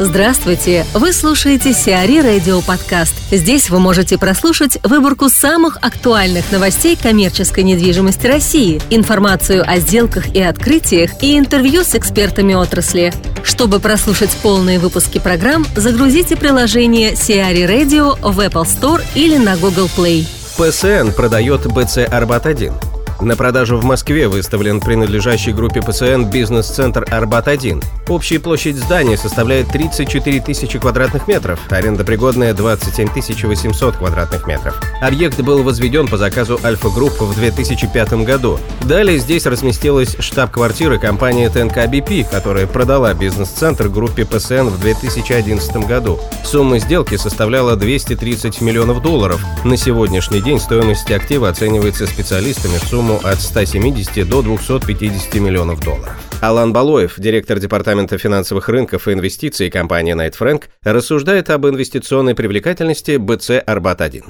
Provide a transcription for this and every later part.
Здравствуйте! Вы слушаете Сиари Радио Подкаст. Здесь вы можете прослушать выборку самых актуальных новостей коммерческой недвижимости России, информацию о сделках и открытиях и интервью с экспертами отрасли. Чтобы прослушать полные выпуски программ, загрузите приложение Сиари Radio в Apple Store или на Google Play. ПСН продает БЦ «Арбат-1». На продажу в Москве выставлен принадлежащий группе ПСН бизнес-центр «Арбат-1». Общая площадь здания составляет 34 тысячи квадратных метров, аренда пригодная 27 800 квадратных метров. Объект был возведен по заказу Альфа-Групп в 2005 году. Далее здесь разместилась штаб-квартира компании ТНК БП, которая продала бизнес-центр группе ПСН в 2011 году. Сумма сделки составляла 230 миллионов долларов. На сегодняшний день стоимость актива оценивается специалистами в сумму от 170 до 250 миллионов долларов. Алан Балоев, директор Департамента финансовых рынков и инвестиций компании Night Frank, рассуждает об инвестиционной привлекательности БЦ «Арбат-1».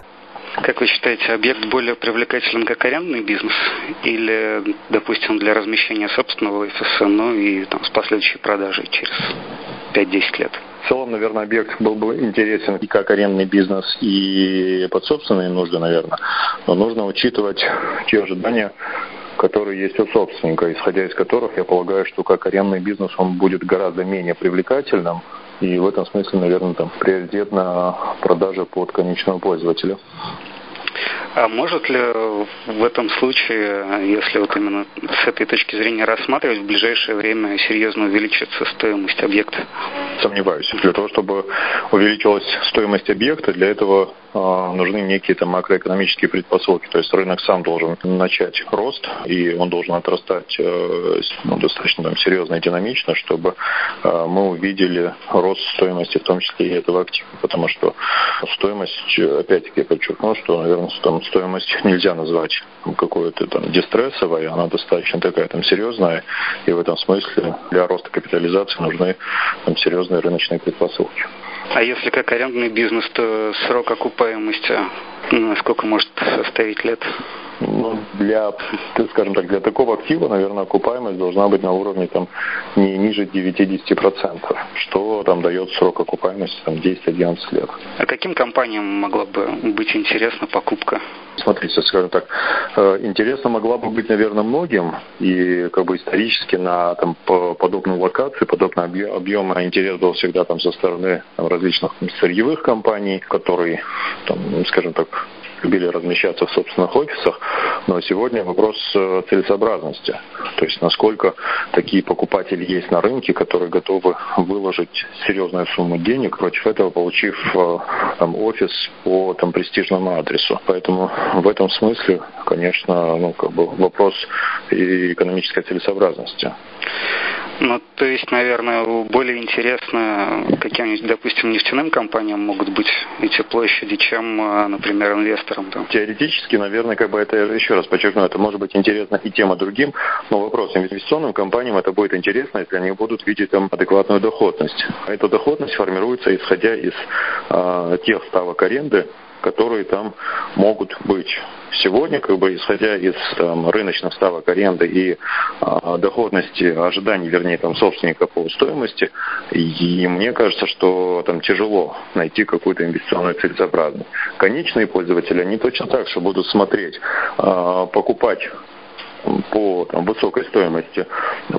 Как вы считаете, объект более привлекателен как арендный бизнес или, допустим, для размещения собственного офиса, ну и там, с последующей продажей через 5-10 лет? В целом, наверное, объект был бы интересен и как арендный бизнес, и под собственные нужды, наверное. Но нужно учитывать те ожидания, которые есть у собственника, исходя из которых я полагаю, что как арендный бизнес он будет гораздо менее привлекательным, и в этом смысле, наверное, там приоритет на продаже под конечного пользователя. А может ли в этом случае, если вот именно с этой точки зрения рассматривать, в ближайшее время серьезно увеличится стоимость объекта? Сомневаюсь. Для того, чтобы увеличилась стоимость объекта, для этого нужны некие там макроэкономические предпосылки. То есть рынок сам должен начать рост, и он должен отрастать э, ну, достаточно там, серьезно и динамично, чтобы э, мы увидели рост стоимости, в том числе и этого актива. Потому что стоимость, опять-таки я подчеркну, что, наверное, там стоимость нельзя назвать какой-то там дистрессовой, она достаточно такая там серьезная, и в этом смысле для роста капитализации нужны там серьезные рыночные предпосылки. А если как арендный бизнес, то срок окупаемости ну, сколько может составить лет? Ну, для, скажем так, для такого актива, наверное, окупаемость должна быть на уровне там не ниже 9-10%, что там дает срок окупаемости там 10-11 лет. А каким компаниям могла бы быть интересна покупка? Смотрите, скажем так, э, интересно могла бы быть, наверное, многим, и как бы исторически на там, подобной локации, подобного объема интерес был всегда там со стороны там, различных сырьевых компаний, которые, там, скажем так, любили размещаться в собственных офисах, но сегодня вопрос э, целесообразности. То есть насколько такие покупатели есть на рынке, которые готовы выложить серьезную сумму денег, против этого получив э, там, офис по там, престижному адресу. Поэтому в этом смысле, конечно, ну, как бы вопрос экономической целесообразности. Ну, то есть, наверное, более интересно каким-нибудь, допустим, нефтяным компаниям могут быть эти площади, чем, э, например, инвесторам. Да? Теоретически, наверное, как бы это, еще раз подчеркну, это может быть интересно и тем, и другим, но вопрос, инвестиционным компаниям это будет интересно, если они будут видеть там адекватную доходность. Эта доходность формируется исходя из э, тех ставок аренды, которые там могут быть. Сегодня, как бы исходя из там, рыночных ставок аренды и а, доходности ожиданий, вернее, там, собственника по стоимости, и мне кажется, что там тяжело найти какую-то инвестиционную целесообразность. Конечные пользователи, они точно так же будут смотреть, а, покупать по там, высокой стоимости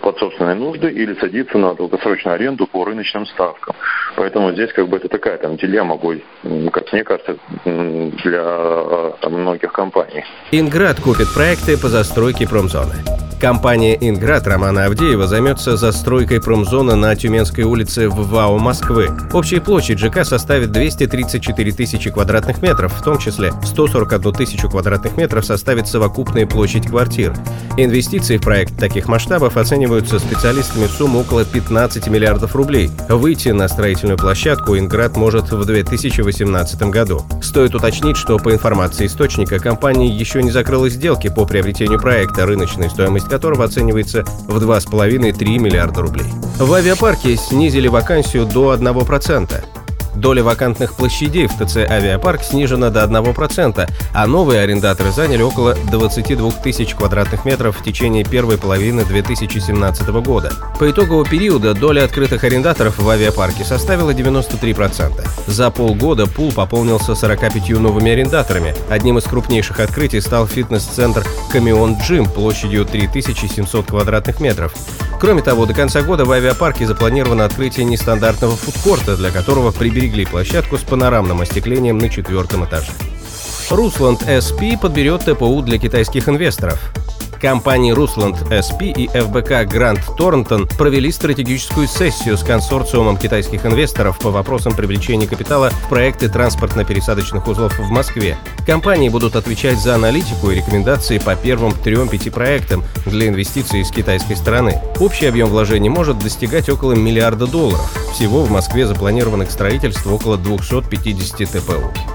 под собственные нужды или садиться на долгосрочную аренду по рыночным ставкам. Поэтому здесь как бы это такая там дилемма будет, как мне кажется, для там, многих компаний. Инград купит проекты по застройке промзоны. Компания «Инград» Романа Авдеева займется застройкой промзоны на Тюменской улице в ВАО Москвы. Общая площадь ЖК составит 234 тысячи квадратных метров, в том числе 141 тысячу квадратных метров составит совокупная площадь квартир. Инвестиции в проект таких масштабов оцениваются специалистами в сумму около 15 миллиардов рублей. Выйти на строительную площадку «Инград» может в 2018 году. Стоит уточнить, что по информации источника компания еще не закрыла сделки по приобретению проекта, стоимости стоимость которого оценивается в 2,5-3 миллиарда рублей. В авиапарке снизили вакансию до 1%. Доля вакантных площадей в ТЦ «Авиапарк» снижена до 1%, а новые арендаторы заняли около 22 тысяч квадратных метров в течение первой половины 2017 года. По итоговому периода доля открытых арендаторов в авиапарке составила 93%. За полгода пул пополнился 45 новыми арендаторами. Одним из крупнейших открытий стал фитнес-центр «Камион Джим» площадью 3700 квадратных метров. Кроме того, до конца года в авиапарке запланировано открытие нестандартного фудкорта, для которого приберегли площадку с панорамным остеклением на четвертом этаже. Русланд SP подберет ТПУ для китайских инвесторов. Компании Русланд SP и ФБК Гранд Торнтон провели стратегическую сессию с консорциумом китайских инвесторов по вопросам привлечения капитала в проекты транспортно-пересадочных узлов в Москве. Компании будут отвечать за аналитику и рекомендации по первым трем-пяти проектам для инвестиций с китайской стороны. Общий объем вложений может достигать около миллиарда долларов. Всего в Москве запланировано к около 250 ТПУ.